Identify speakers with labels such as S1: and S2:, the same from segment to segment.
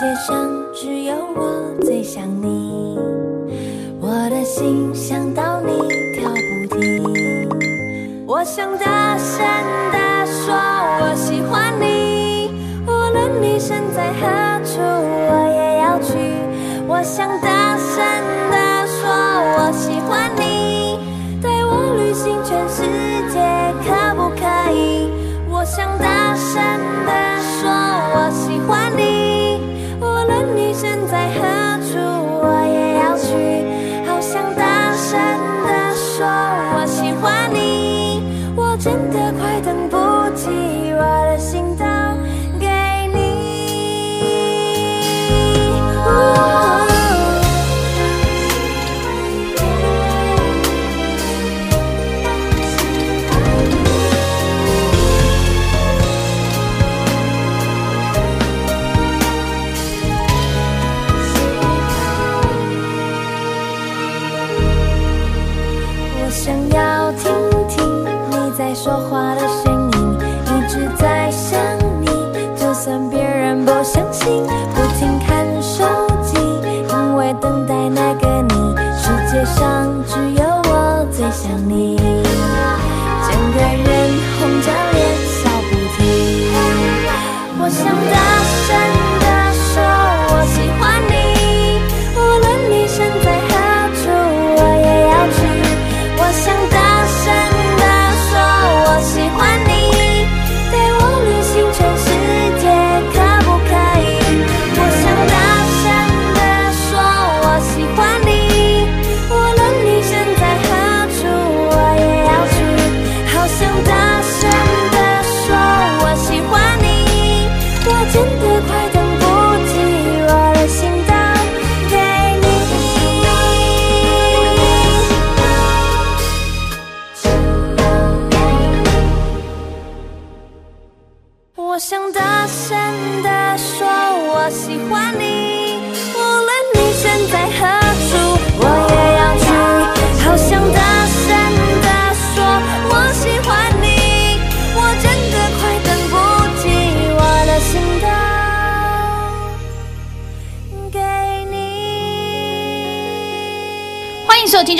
S1: 界上只有我最想你。我的心想到你跳不停，我想大声地说我喜欢你，无论你身在何处，我也要去。我想大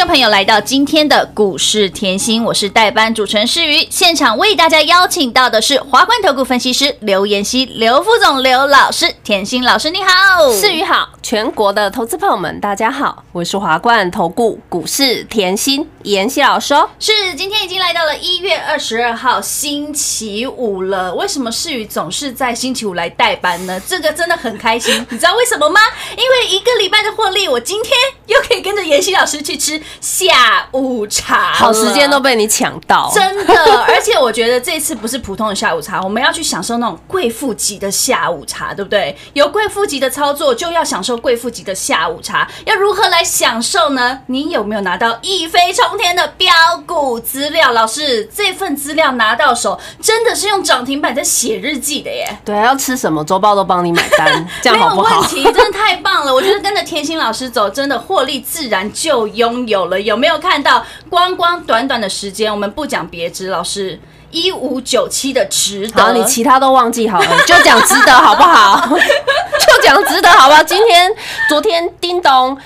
S2: 众朋友来到今天的股市甜心，我是代班主持人诗瑜。现场为大家邀请到的是华冠投顾分析师刘妍希、刘副总、刘老师，甜心老师你好，
S3: 世宇好，全国的投资朋友们，大家好，我是华冠投顾股市甜心妍希老师哦。
S2: 是今天已经来到了一月二十二号星期五了。为什么世宇总是在星期五来代班呢？这个真的很开心，你知道为什么吗？因为一个礼拜的获利，我今天又可以跟着妍希老师去吃下午茶，
S3: 好时间都被你抢到，
S2: 真的，而且我觉得这次不是普通的下午茶，我们要去享受那种贵妇级的下午茶，对不对？有贵妇级的操作，就要享受贵妇级的下午茶。要如何来享受呢？你有没有拿到一飞冲天的标股资料？老师，这份资料拿到手，真的是用涨停板在写日记的耶！
S3: 对，要吃什么周报都帮你买单，这样
S2: 没有
S3: 好没有
S2: 问？题，真的太棒了！我觉得跟着甜心老师走，真的获利自然就拥有了。有没有看到？光光短短的时间，我们不讲别枝，老师一五九七的值得。
S3: 好，你其他都忘记好了，就讲值得好不好？就讲值得好不好？今天、昨天叮咚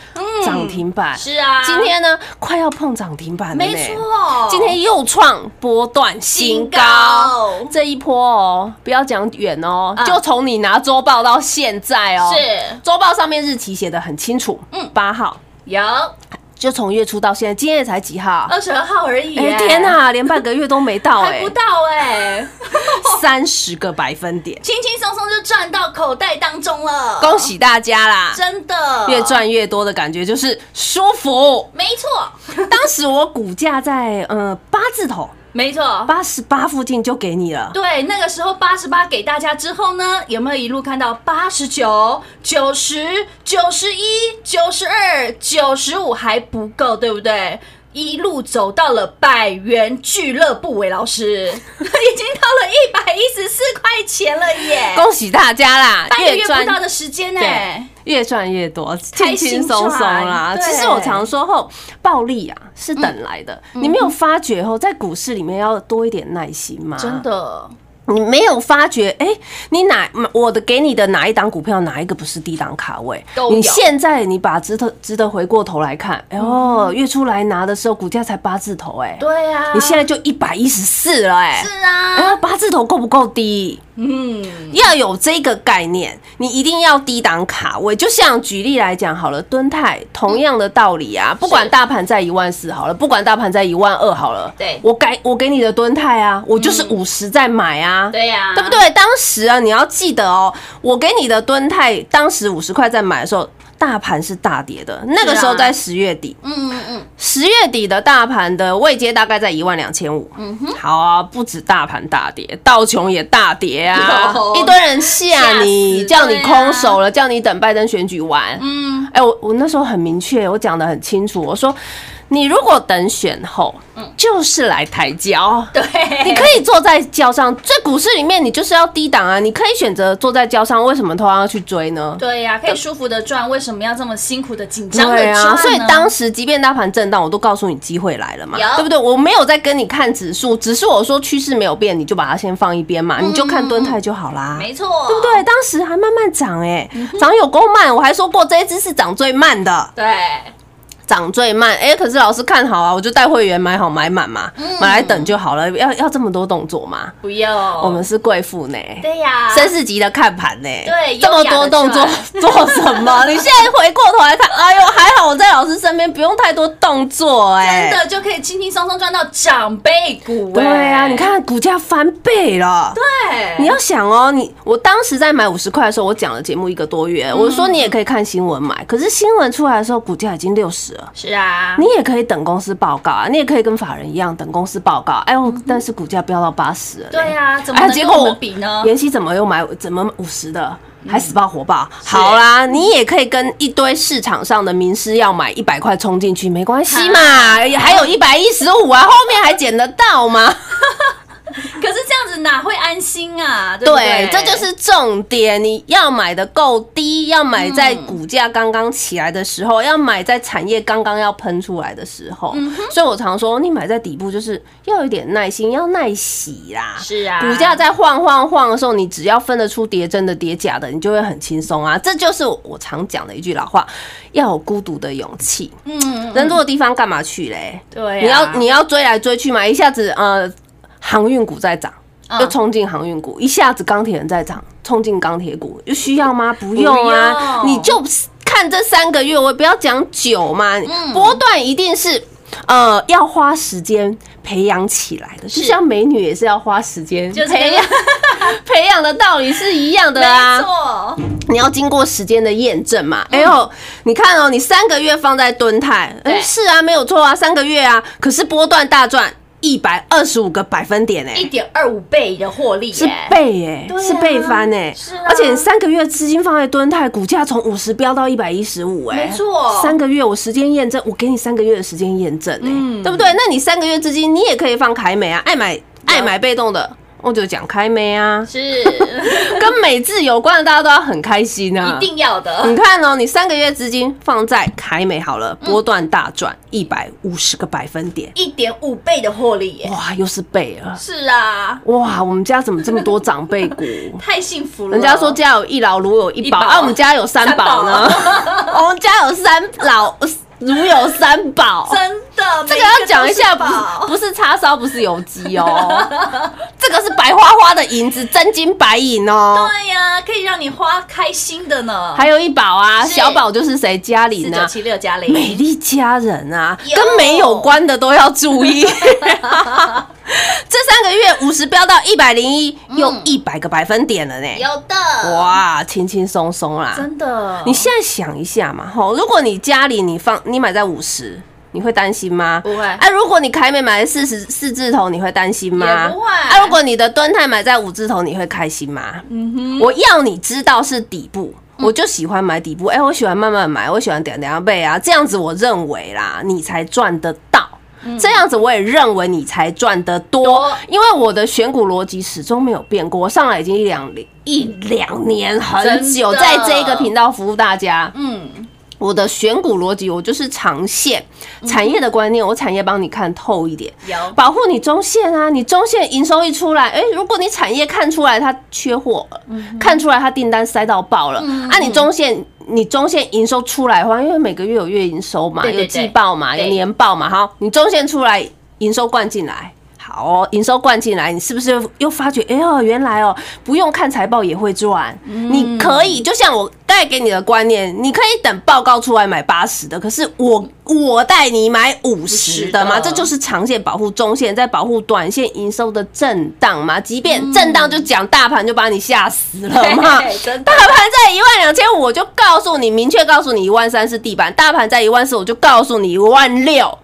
S3: 涨停板，
S2: 是啊，
S3: 今天呢快要碰涨停板了，
S2: 没错，
S3: 今天又创波段新高，
S2: 新高。
S3: 这一波哦，不要讲远哦，
S2: 嗯。
S3: 就从你拿周报到现在哦，
S2: 是。
S3: 周报上面日期写的很清楚，
S2: 嗯。
S3: 八号。
S2: 有
S3: 就从月初到现在，今天也才几号？
S2: 二十二号而已、
S3: 天哪，连半个月都没到 哎、
S2: 还不到哎、
S3: 三十个百分点，
S2: 轻轻松松就赚到口袋当中了，
S3: 恭！喜大家啦！
S2: 真的
S3: 越赚越多的感觉就是舒服。
S2: 没错，
S3: 当时我股价在呃八字头
S2: 没错。
S3: 八十八附近就给你了，
S2: 对，那个时候八十八给大家之后呢，有没有一路看到八十九、九十、九十一、九十二、九十五还不够，对不对？一路走到了百元俱乐部，韦老师 已经到了一百一十四块钱了耶！
S3: 恭喜大家啦！
S2: 半个月不到的时间呢、
S3: 对越赚越多，
S2: 开
S3: 轻
S2: 心
S3: 轻松松啦。其实我常说后，暴利啊是等来的，你没有发觉后，在股市里面要多一点耐心吗？
S2: 真的，
S3: 你没有发觉，哎、你哪我的给你的哪一档股票，哪一个不是低档卡位？你现在你把值得值得回过头来看，哎呦，月初来拿的时候，股价才八字头、哎，
S2: 对啊，
S3: 你现在就一百一十四了、哎，
S2: 是啊，
S3: 哎，八字头够不够低？
S2: 嗯，
S3: 要有这个概念，你一定要低档卡位。就像举例来讲好了，敦泰同样的道理啊，不管大盘在一万四好了，不管大盘在一万二好了，
S2: 对。
S3: 我给我给你的敦泰啊，我就是五十在买啊，
S2: 对呀、
S3: 对不？对？当时啊，你要记得哦，我给你的敦泰当时五十块在买的时候。大盘是大跌的，那个时候在十月底，
S2: 嗯嗯嗯，
S3: 十月底的大盘的位阶大概在一万两千五。嗯哼，好啊，不止大盘大跌，道琼也大跌啊，一堆人吓你，叫你空手了，叫你等拜登选举完。
S2: 嗯，
S3: 哎、我我那时候很明确，我讲的很清楚，我说你如果等选后，就是来抬轿。
S2: 对，
S3: 你可以坐在轿上，在股市里面，你就是要低档啊！你可以选择坐在轿上，为什么同样要去追呢？
S2: 对呀、可以舒服的赚，为什么要这么辛苦的紧张的
S3: 对
S2: 赚呢？
S3: 啊，所以当时即便大盘震荡，我都告诉你机会来了嘛
S2: 有，
S3: 对不对？我没有在跟你看指数，只是我说趋势没有变，你就把它先放一边嘛，你就看蹲态就好啦。
S2: 嗯没错，
S3: 对不对？当时还慢慢涨哎、
S2: 嗯
S3: 涨有够慢，我还说过这一只是涨最慢的，
S2: 对，
S3: 涨最慢。哎、可是老师看好啊，我就带会员买好买满嘛，
S2: 嗯。
S3: 买来等就好了，要要这么多动作吗？
S2: 不要，
S3: 我们是贵妇呢。
S2: 对呀、
S3: 绅士级的看盘呢，
S2: 对
S3: 这么多动作 做什么？你现在回过头来看，哎呦，还好我在老师身边，不用太多动作，哎，
S2: 真的就可以轻轻松松赚到长辈股、
S3: 对啊，
S2: 哎。
S3: 你，看股价翻倍了。
S2: 对，
S3: 你要想哦，你我当时在买五十块的时候，我讲了节目一个多月，我说你也可以看新闻买，可是新闻出来的时候，股价已经六十了。
S2: 是啊，
S3: 你也可以等公司报告啊，你也可以跟法人一样等公司报告。哎呦，但是股价飙到八十了。
S2: 对啊，怎么
S3: 哎，
S2: 能跟我
S3: 结果我
S2: 比呢？
S3: 妍希怎么又买怎么五十的，还死抱活抱？好啦，你也可以跟一堆市场上的名师要买一百块冲进去，没关系嘛，还有一百一十五啊，后面还捡得到吗？
S2: 可是这样子哪会安心啊？对不
S3: 对
S2: 对，，
S3: 这就是重点。你要买的够低，要买在股价刚刚起来的时候，要买在产业刚刚要喷出来的时候。所以我常说，你买在底部就是要有点耐心，要耐洗啦。
S2: 是啊，
S3: 股价在晃晃晃的时候，你只要分得出跌真的跌假的，你就会很轻松啊。这就是我常讲的一句老话：要有孤独的勇气。
S2: 嗯，
S3: 人多的地方干嘛去嘞？
S2: 对啊，
S3: 你要你要追来追去嘛，一下子呃航运股在涨。
S2: 嗯
S3: 就冲进航运股，一下子钢铁人在涨，冲进钢铁股，有需要吗？不用啊，你就看这三个月，我不要讲久嘛，
S2: 嗯
S3: 波段一定是呃要花时间培养起来的，就像美女也是要花时间
S2: 就
S3: 培养 培养的道理是一样的
S2: 没
S3: 啊。
S2: 错，
S3: 你要经过时间的验证嘛。哎呦，你看哦，你三个月放在蹲泰，
S2: 对
S3: 哎，是啊，没有错啊，三个月啊，可是波段大赚一百二十五个百分点哎、
S2: 一点二五倍的获利
S3: 是，倍哎、是倍翻哎、
S2: 是啊。
S3: 而且三个月资金放在敦泰，股价从五十飙到一百一十五哎，
S2: 没错。
S3: 三个月我时间验证，我给你三个月的时间验证哎、
S2: 嗯。
S3: 对不对？那你三个月资金，你也可以放凯美啊，爱买爱买被动的，我就讲凯美啊，
S2: 是。
S3: 跟美字有关的，大家都要很开心啊，
S2: 一定要的，
S3: 你看哦，你三个月资金放在凯美好了，波段大赚一百五十个百分点，
S2: 一点五倍的获利耶，
S3: 哇，又是倍了。
S2: 是啊，
S3: 哇，我们家怎么这么多长辈股？
S2: 太幸福了。
S3: 人家说家有一老，如有一宝啊，我们家有三宝呢。我 们家有三老，如有三宝。
S2: 真的，
S3: 这个要讲一下，不
S2: 每个都是
S3: 不是叉烧，不是油鸡哦，这个是白花花的银子，真金白银哦。
S2: 对呀，可以让你花开心的呢。
S3: 还有一宝啊，小宝就是谁？嘉
S2: 四九
S3: 玲啊，
S2: 七六家里，
S3: 美丽佳人啊，跟美有关的都要注意。月五十飙到一百零一，又一百个百分点了呢。
S2: 有的，
S3: 哇，轻轻松松啦。
S2: 真的，
S3: 你现在想一下嘛，吼，如果你家里你放你买在五十，你会担心吗？
S2: 不会
S3: 啊，如果你凯美买在四十四字头，你会担心吗？
S2: 不会
S3: 啊，如果你的端泰买在五字头，你会开心吗？嗯哼，我要你知道是底部。我就喜欢买底部，哎、我喜欢慢慢买，我喜欢点点背啊，这样子我认为啦，你才赚得到。这样子我也认为你才赚得多
S2: 多，
S3: 因为我的选股逻辑始终没有变过，我上来已经一两一两年很久，在这个频道服务大家。
S2: 嗯，
S3: 我的选股逻辑，我就是长线产业的观念，我产业帮你看透一点，
S2: 有。
S3: 保护你中线啊。你中线营收一出来，哎、如果你产业看出来它缺货了，看出来它订单塞到爆了，啊，你中线。你中线营收出来的话，因为每个月有月营收嘛，有季报嘛，有年报嘛，好，你中线出来营收灌进来，好哦，营收灌进来，你是不是又发觉，哎呦，原来哦，不用看财报也会赚，你可以就像我带给你的观念，你可以等报告出来买八十的，可是我我带你买五十的嘛，这就是长线保护中线，在保护短线营收的震荡嘛，即便震荡就讲大盘就把你吓死了嘛，大盘在一万两千五，我就告诉你，明确告诉你一万三是地板；大盘在一万四，我就告诉你一万六。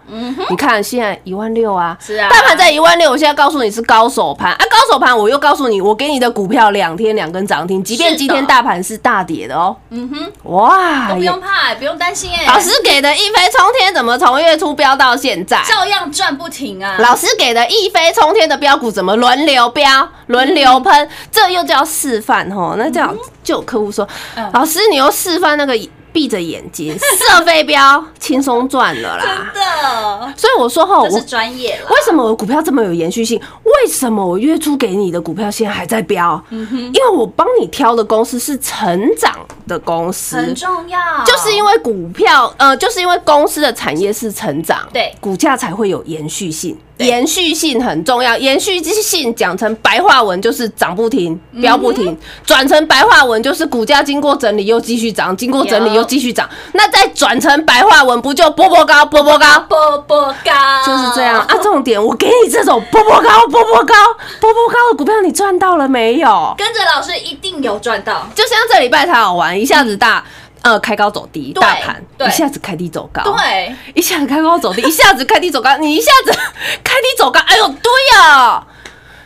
S3: 你看现在一万六啊，
S2: 是啊。
S3: 大盘在一万六，我现在告诉你是高手盘啊，高手盘我又告诉你，我给你的股票两天两根涨停，即便今天大盘是大跌的哦。
S2: 嗯哼，
S3: 哇，
S2: 都不用怕，不用担心哎，
S3: 老师给的一飞冲天，怎么从月初飙到现在？
S2: 照样赚不停啊。
S3: 老师给的一飞冲天的标股怎么轮流标、轮流喷？这又叫示范吼。那这样就有客户说
S2: 嗯：“
S3: 老师，你又示范那个闭着眼睛 射飞镖，轻松赚了啦。
S2: 真的，”
S3: 所以我说吼，我
S2: 是专业了。
S3: 为什么我股票这么有延续性？为什么我月初给你的股票现在还在飙？
S2: 嗯
S3: 因为我帮你挑的公司是成长的公司，
S2: 很重要，
S3: 就是因为股票，呃，就是因为公司的产业是成长，
S2: 对
S3: 股价才会有延续性。
S2: 对
S3: 延续性很重要，延续性讲成白话文就是涨不停、
S2: 嗯
S3: 飙不停；转成白话文就是股价经过整理又继续涨，经过整理又继续涨。那再转成白话文，不就波波高、波波高？
S2: 波波高，
S3: 就是这样啊！重点，我给你这种波波高、波波高、波波高的股票，你赚到了没有？
S2: 跟着老师一定有赚到。
S3: 就像这礼拜才好玩，一下子大。呃，开高走低，大盘一下子开低走高，
S2: 对，
S3: 一下子开高走低，一下子开低走高，你一下子 开低走高，哎呦，对呀、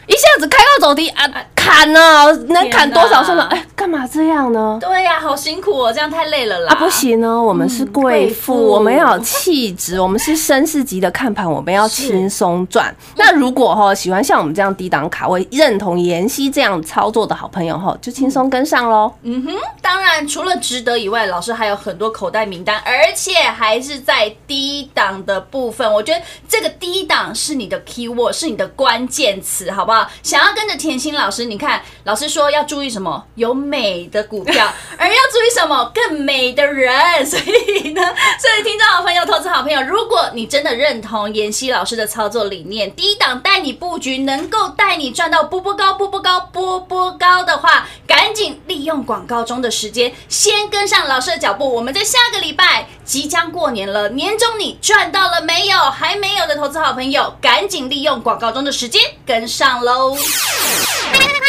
S3: 一下子开高走低啊，砍呢，能砍多少算了？哎，干嘛这样呢？
S2: 对呀，好辛苦哦，这样太累了啦。
S3: 啊，不行哦，我们是贵
S2: 贵
S3: 妇，
S2: 妇
S3: 我们要有气质，我们是绅士级的看盘，我们要轻松赚。那如果哈喜欢像我们这样低档卡位，认同妍希这样操作的好朋友哈，就轻松跟上喽。
S2: 嗯哼，当然除了值得以外，老师还有很多口袋名单，而且还是在低档的部分。我觉得这个低档是你的 key word，是你的关键词，好不好？想要跟着甜心老师，你看老师说要注意什么？有美的股票，而要注意什么？更美的人。所以呢，所以听众好朋友、投资好朋友，如果你真的认同妍希老师的操作理念，低档带你布局，能够带你赚到波波高、波波高、波波高的话，赶紧利用广告中的时间，先跟上老师的脚步。我们在下个礼拜即将过年了，年终你赚到了没有？还没有的投资好朋友，赶紧利用广告中的时间跟上喽！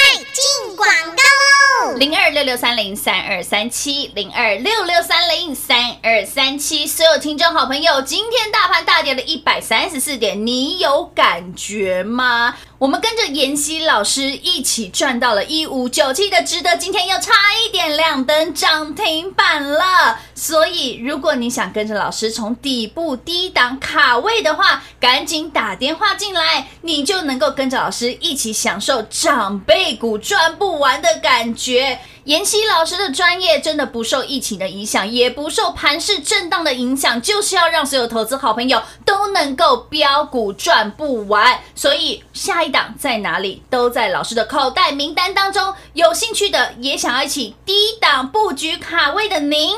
S4: 广告喽！
S2: 零二六六三零三二三七，零二六六三零三二三七，所有听众好朋友，今天大盘大跌了一百三十四点，你有感觉吗？我们跟着妍希老师一起赚到了一五九七的值得，今天又差一点亮灯涨停板了。所以，如果你想跟着老师从底部低档卡位的话，赶紧打电话进来，你就能够跟着老师一起享受长辈股赚不完的感觉。妍希老师的专业真的不受疫情的影响，也不受盘势震荡的影响，就是要让所有投资好朋友都能够标股赚不完。所以下一档在哪里，都在老师的口袋名单当中。有兴趣的，也想要一起低档布局卡位的您，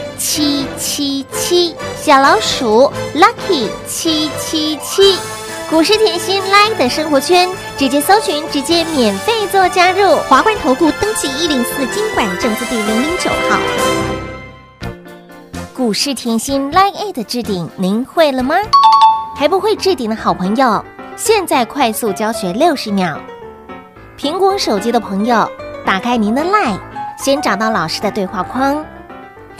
S4: 七七七，小老鼠 Lucky 七七七。股市甜心 Line 的生活圈，直接搜寻，直接免费做加入。华冠投顾登记一零四经管证字第零零九号。股市甜心 Line A 的置顶，您会了吗？还不会置顶的好朋友，现在快速教学六十秒。苹果手机的朋友，打开您的 Line，先找到老师的对话框，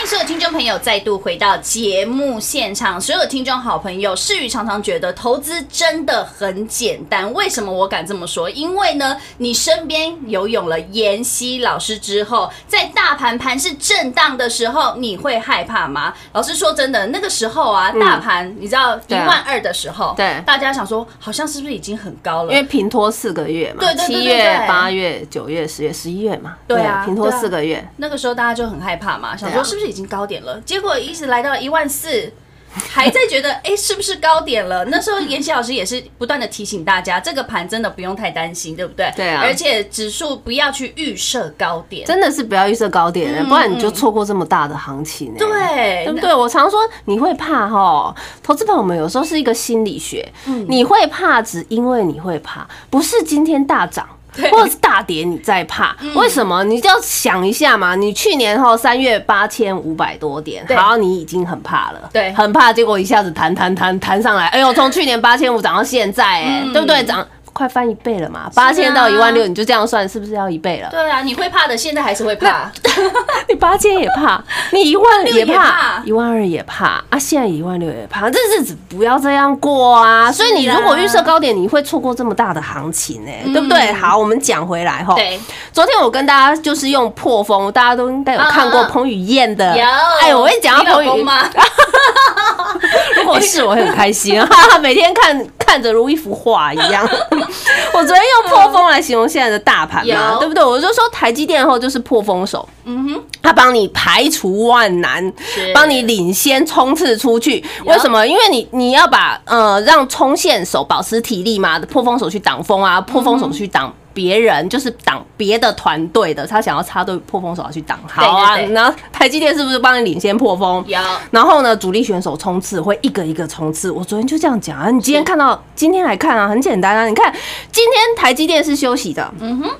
S2: 欢迎所有听众朋友再度回到节目现场。所有听众好朋友，世宇常常觉得投资真的很简单。为什么我敢这么说？因为呢，你身边游泳了妍希老师之后，在大盘盘是震荡的时候，你会害怕吗？老师说真的，那个时候啊，大盘你知道一万二的时候，
S3: 对
S2: 大家想说好像是不是已经很高了
S3: 因？为平拖四个月嘛，
S2: 对对
S3: 七月
S2: 对、
S3: 八月、九月、十月、十一月嘛，
S2: 对啊
S3: 平拖四个月，
S2: 那个时候大家就很害怕嘛，想说是不是已经高点了？结果一直来到一万四。还在觉得哎、诶是不是高点了？那时候妍希老师也是不断的提醒大家，这个盘真的不用太担心，对不对？
S3: 对啊
S2: 而且指数不要去预设高点，
S3: 真的是不要预设高点、
S2: 嗯
S3: 不然你就错过这么大的行情、欸。
S2: 对
S3: 对不对？我常说你会怕哈，投资朋友们有时候是一个心理学，
S2: 嗯
S3: 你会怕只因为你会怕，不是今天大涨。或者是大跌，你再怕？
S2: 嗯
S3: 为什么？你就要想一下嘛。你去年后三月八千五百多点，
S2: 对
S3: 好，你已经很怕了，
S2: 对
S3: 很怕，结果一下子弹弹弹弹上来，哎呦，从去年八千五涨到现在，哎，
S2: 嗯
S3: 对不对？涨快翻一倍了嘛，八千到一万六，你就这样算，是不是要一倍了？
S2: 对啊，你会怕的，现在还是会怕。
S3: 你八千也怕，你一万也
S2: 也怕
S3: 怕，一万二也怕啊！现在一万六也怕，这日子不要这样过啊！所以你如果预设高点，你会错过这么大的行情哎、对不对？好，我们讲回来哈。
S2: 对，
S3: 昨天我跟大家就是用破风，大家都应该有看过彭于晏的。
S2: 有，
S3: 哎，我跟你讲彭于，
S2: 老公吗？
S3: 如果是我会很开心，每天看看着如一幅画一样。我昨天用破风来形容现在的大盘嘛，
S2: 有
S3: 对不对？我就说台积电后就是破风手，
S2: 嗯哼，
S3: 他帮你排除万难
S2: 是，
S3: 帮你领先冲刺出去。为什么？因为你你要把呃让冲线手保持体力嘛，破风手去挡风啊，破风手去挡。别人就是挡别的团队的，他想要插队破风手要去挡，好啊。
S2: 对对对
S3: 然后台积电是不是帮你领先破风？
S2: 有
S3: 然后呢，主力选手冲刺会一个一个冲刺。我昨天就这样讲啊，你今天看到，今天来看啊，很简单啊。你看今天台积电是休息的，
S2: 嗯哼，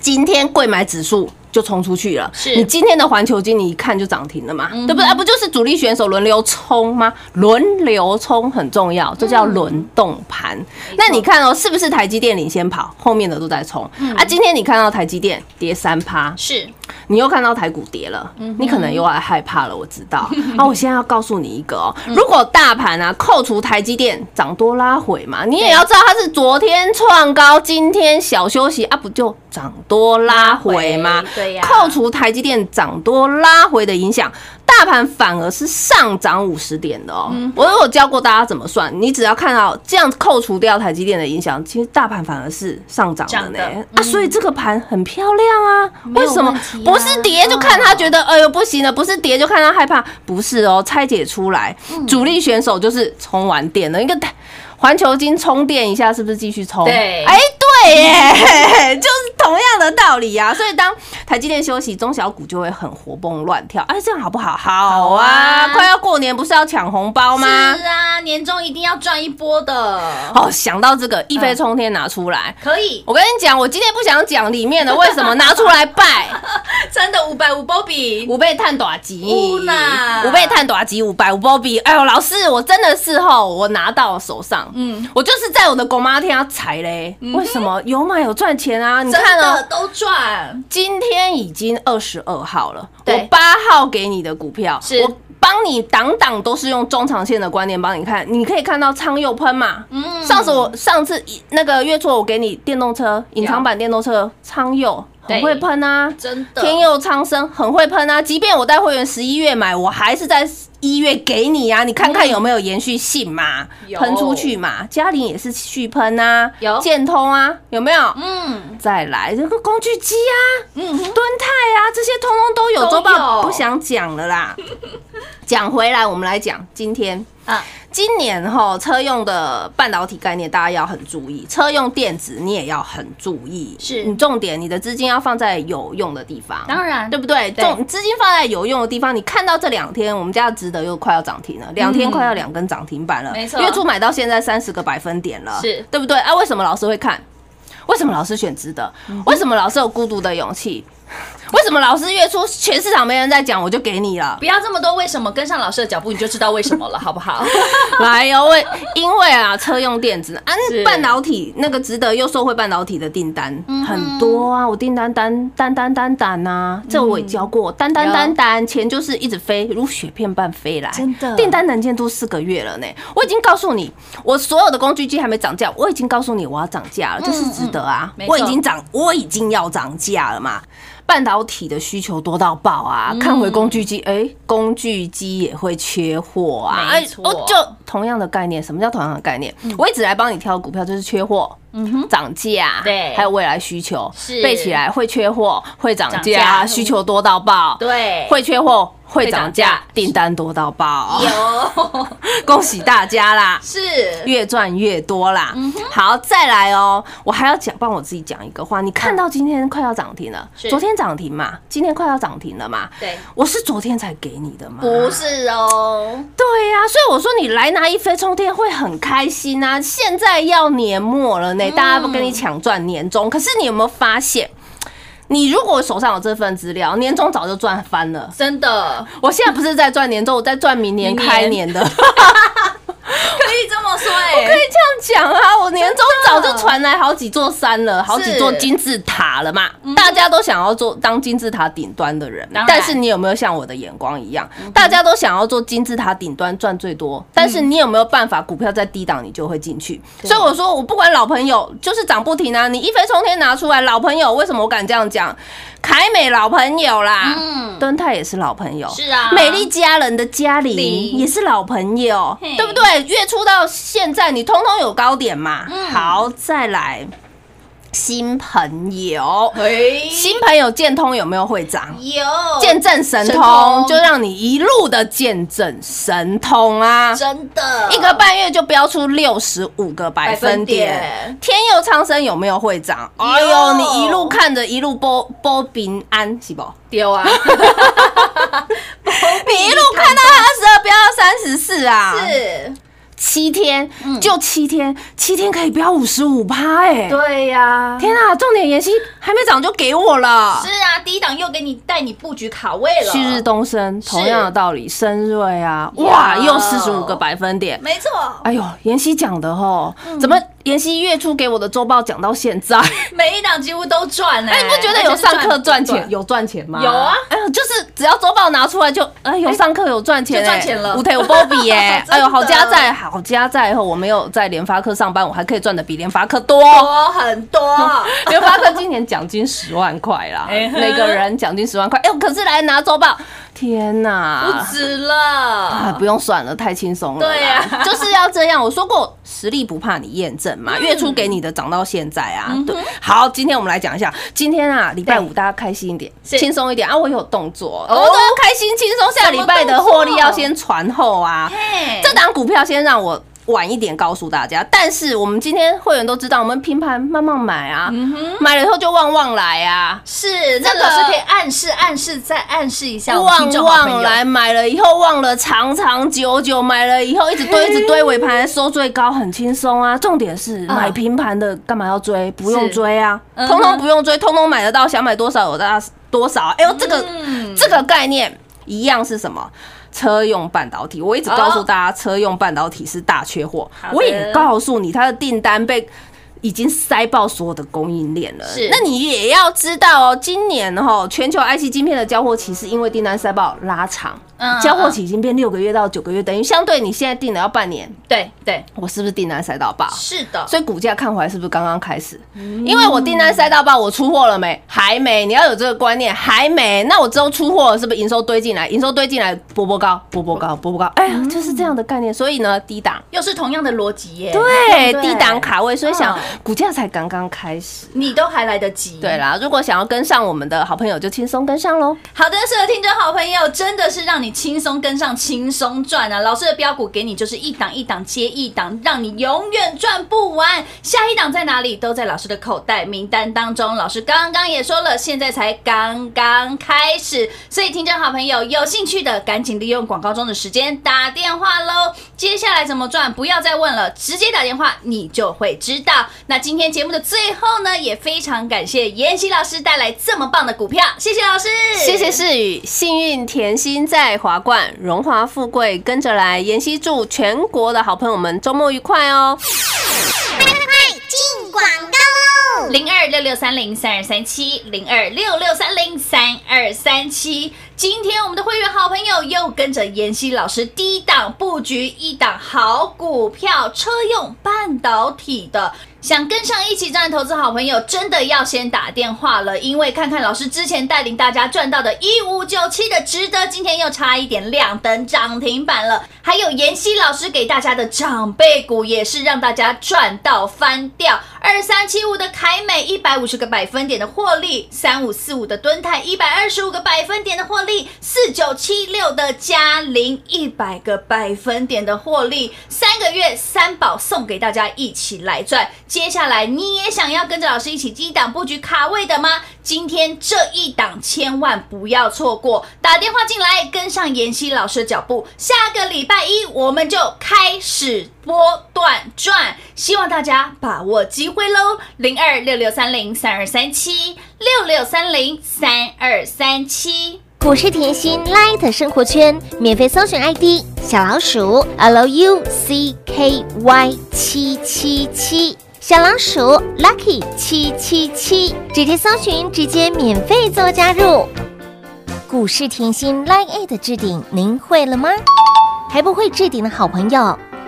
S3: 今天贵买指数就冲出去了。
S2: 是
S3: 你今天的环球金，你一看就涨停了嘛，对不对？啊，不就是主力选手轮流冲吗？轮流冲很重要，这叫轮动盘。那你看哦，是不是台积电领先跑，后面的都在冲？啊，今天你看到台积电跌三趴，
S2: 是
S3: 你又看到台股跌了，你可能又要害怕了。我知道。啊，我现在要告诉你一个哦，如果大盘啊扣除台积电涨多拉回嘛，你也要知道它是昨天创高，今天小休息啊，不就涨多拉回吗？
S2: 对呀。
S3: 扣除台积电涨多拉回的影响。大盘反而是上涨五十点的哦，我有教过大家怎么算，你只要看到这样扣除掉台积电的影响，其实大盘反而是上涨的呢。啊，所以这个盘很漂亮啊，为什么？
S2: 啊
S3: 不是跌就看他觉得哎呦不行了，不是跌就看他害怕，不是哦，拆解出来，
S2: 嗯。
S3: 主力选手就是充完电了，一个环球金充电一下，是不是继续充？
S2: 对。
S3: 哎对耶，就是同样的道理啊。所以当台积电休息，中小股就会很活蹦乱跳。哎，这样好不好？好
S2: 好
S3: 啊！
S2: 啊
S3: 快要过年，不是要抢红包吗？
S2: 是啊，年终一定要赚一波的，
S3: 哦，想到这个一飞冲天拿出来。
S2: 可以，
S3: 我跟你讲，我今天不想讲里面的，为什么拿出来拜？
S2: 真的五百五波比，
S3: 五倍碳短级，五倍碳短级五百五波比。哎呦，老师，我真的是吼，我拿到手上，嗯，我就是在我的狗妈天要踩嘞。为什么有买有赚钱啊？你看哦，
S2: 的都赚，
S3: 今天已经二十二号了，我八号给你的股票，
S2: 是。
S3: 我帮你挡挡都是用中长线的观念帮你看，你可以看到昌佑喷嘛，
S2: 嗯。
S3: 上次我上次那个月初我给你电动车隐藏版电动车昌佑很会喷啊，
S2: 真的。
S3: 天佑苍生很会喷啊，即便我带会员十一月买，我还是在一月给你啊，你看看有没有延续性嘛，
S2: 有
S3: 喷出去嘛，嘉玲也是续喷啊，
S2: 有
S3: 建通啊，有没有？
S2: 嗯
S3: 再来这个工具机啊，
S2: 嗯哼，
S3: 敦泰啊，这些通通都有。
S2: 都
S3: 周报
S2: 有
S3: 不想讲了啦。讲回来，我们来讲今天。
S2: 啊，
S3: 今年哈车用的半导体概念，大家要很注意；车用电子你也要很注意。
S2: 是
S3: 你重点，你的资金要放在有用的地方，
S2: 当然
S3: 对不对？
S2: 对
S3: 重资金放在有用的地方，你看到这两天我们家的值得又快要涨停了，两天快要两根涨停板了，
S2: 嗯没错
S3: 月初买到现在三十个百分点了，
S2: 是
S3: 对不对？啊，为什么老师会看？为什么老师选值得？
S2: 嗯
S3: 为什么老师有孤独的勇气？为什么老师月初全市场没人在讲，我就给你了？
S2: 不要这么多为什么，跟上老师的脚步，你就知道为什么了，好不好？
S3: 来哟，为因为啊，车用电子啊
S2: 是，
S3: 半导体那个值得又受惠半导体的订单
S2: 嗯。
S3: 很多啊，我订单单单单单单呐，这我也教过，单单单单，钱就是一直飞，如雪片般飞来，
S2: 真的。
S3: 订单能见度四个月了呢，我已经告诉你，我所有的工具机还没涨价，我已经告诉你我要涨价了，就是值得啊。我已经涨，我已经要涨价了嘛。半导体的需求多到爆啊！
S2: 嗯
S3: 看回工具机，哎、工具机也会缺货啊！
S2: 没错
S3: 哦，就同样的概念，什么叫同样的概念？我一直来帮你挑股票，就是缺货。涨价，
S2: 对
S3: 还有未来需求，
S2: 是
S3: 背起来会缺货，会涨价需求多到爆，
S2: 对
S3: 会缺货，会涨
S2: 价
S3: 价，订单多到爆，
S2: 有
S3: 恭喜大家啦！
S2: 是
S3: 越赚越多啦。
S2: 嗯
S3: 好，再来哦，我还要讲，帮我自己讲一个话。你看到今天快要涨停了，
S2: 是
S3: 昨天涨停嘛，今天快要涨停了嘛？
S2: 对，
S3: 我是昨天才给你的嘛？
S2: 不是哦，
S3: 对呀、所以我说你来拿一飞冲天会很开心啊！现在要年末了呢，大家不跟你抢赚年终，可是你有没有发现？你如果手上有这份资料，年终早就赚翻了。
S2: 真的
S3: 我现在不是在赚年终，我在赚明年开年的。
S2: 可以这么说哎、
S3: 可以这样讲啊！我年终早就传来好几座山了，好几座金字塔了嘛。大家都想要做当金字塔顶端的人，但是你有没有像我的眼光一样？大家都想要做金字塔顶端赚最多，但是你有没有办法股票在低档你就会进去？所以我说我不管老朋友，就是涨不停啊！你一飞冲天拿出来，老朋友为什么我敢这样讲？凯美老朋友啦，
S2: 嗯
S3: 敦泰也是老朋友，
S2: 是啊
S3: 美丽佳人的嘉玲
S2: 玲
S3: 也是老朋友，对不对？月初到现在，你通通有高点嘛？
S2: 嗯。
S3: 好，再来新朋友，新朋友建通有没有会长？
S2: 有。
S3: 见证神
S2: 神
S3: 通，就让你一路的见证神通啊！
S2: 真的。
S3: 一个半月就飙出六十五个百分点。天佑苍生有没有会长？哎呦，你一路看着一路波波平安是不？
S2: 丢啊，
S3: 你一路看到它十二飙到三十四啊，
S2: 是，
S3: 七天，就七天，七天可以飙五十五趴哎！
S2: 对呀、
S3: 天啊，重点妍希还没涨就给我了。
S2: 是啊，第一档又给你带你布局卡位了，
S3: 旭日东升，同样的道理，深瑞啊，哇，又四十五个百分点。
S2: 没错，
S3: 哎呦，妍希讲的哦，
S2: 嗯
S3: 怎么妍希月初给我的周报讲到现在？
S2: 每一档几乎都赚哎、
S3: 哎，你不觉得有上课赚钱？
S2: 有
S3: 有赚钱吗？
S2: 有啊
S3: 就是只要周报拿出来就，哎，有上课有赚钱，
S2: 就赚钱了
S3: 五台有波比 耶，哎呦，好加在，好加在后，我没有在联发科上班，我还可以赚的比联发科多。
S2: 多很多，
S3: 联发科今年奖金十万块啦，
S2: 哎
S3: 每个人奖金十万块。哎呦，可是来拿周报，天哪！
S2: 不止
S3: 啊，
S2: 了，
S3: 不用算了，太轻松了啦。
S2: 对啊
S3: 就是要这样。我说过，实力不怕你验证嘛。月初给你的涨到现在啊，对。好，今天我们来讲一下，今天啊，礼拜五大家开心一点，
S2: 是
S3: 轻松一点啊。我有动作，
S2: 哦
S3: 我都开心轻松。下礼拜的获利要先传后啊。
S2: 嘿
S3: 这档股票先让我。晚一点告诉大家。但是我们今天会员都知道，我们平盘慢慢买啊，买了以后就旺旺来啊，
S2: 是，那
S3: 这个
S2: 是可以暗示、暗示再暗示一下
S3: 旺旺来，买了以后忘了长长久久，买了以后一直堆一直堆，尾盘收最高，很轻松啊。重点是
S2: 嗯
S3: 买平盘的干嘛要追？不用追啊，
S2: 嗯
S3: 通通不用追，通通买得到，想买多少有大多少啊。哎呦，这个
S2: 嗯
S3: 这个概念一样是什么？车用半导体，我一直告诉大家，车用半导体是大缺货。我也告诉你，它的订单被已经塞爆所有的供应链了。
S2: 是。
S3: 那你也要知道哦，今年哈全球 IC 晶片的交货期是因为订单塞爆拉长，
S2: 嗯
S3: 交货期已经变六个月到九个月，等于相对你现在订的要半年，
S2: 对对，
S3: 我是不是订单塞到爆？
S2: 是的，
S3: 所以股价看回来是不是刚刚开始？
S2: 嗯
S3: 因为我订单塞到爆，我出货了没？还没。你要有这个观念，还没。那我之后出货了，是不是营收堆进来？营收堆进来，波波高，波波高，波波高。哎呀，就是这样的概念。所以呢，低档。
S2: 又是同样的逻辑耶，
S3: 对，
S2: 不
S3: 低档卡位，所以想
S2: 嗯
S3: 股价才刚刚开始。
S2: 你都还来得及。
S3: 对啦，如果想要跟上我们的好朋友，就轻松跟上喽。
S2: 好的，是的，听众好朋友，真的是让你轻松跟上，轻松赚啊！老师的标股给你就是一档一档接一档，让你永远赚不完。下一档在哪里，都在老师的口袋名单当中。老师刚刚也说了，现在才刚刚开始，所以听众好朋友有兴趣的，赶紧利用广告中的时间打电话喽。接下来怎么赚，不要再问了，直接打电话你就会知道。那今天节目的最后呢，也非常感谢妍希老师带来这么棒的股票，谢谢老师，
S3: 谢谢世宇，幸运甜心在华冠，荣华富贵跟着来。妍希祝全国的好朋友们周末愉快哦。
S4: 进广告喽！
S2: 零二六六三零三二三七，零二六六三零三二三七。今天我们的会员好朋友又跟着妍希老师低档布局一档好股票，车用半导体的。想跟上一起赚投资好朋友，真的要先打电话了，因为看看老师之前带领大家赚到的一五九七的值得，今天又差一点亮灯涨停板了。还有妍希老师给大家的长辈股，也是让大家赚到翻掉。二三七五的凯美一百五十个百分点的获利，三五四五的敦泰一百二十五个百分点的获利，四九七六的嘉陵一百个百分点的获利，三个月三宝送给大家一起来赚。接下来你也想要跟着老师一起低档布局卡位的吗？今天这一档千万不要错过，打电话进来跟上妍希老师的脚步。下个礼拜一我们就开始波段赚，希望大家把握机会喽！零二六六三零三二三七六六三零三二三七。
S4: 股市甜心 Light 生活圈免费搜寻 ID 小老鼠 Lucky 七七七，小老鼠 Lucky 七七七，直接搜寻，直接免费做加入。股市甜心 Line A 的置顶，您会了吗？还不会置顶的好朋友，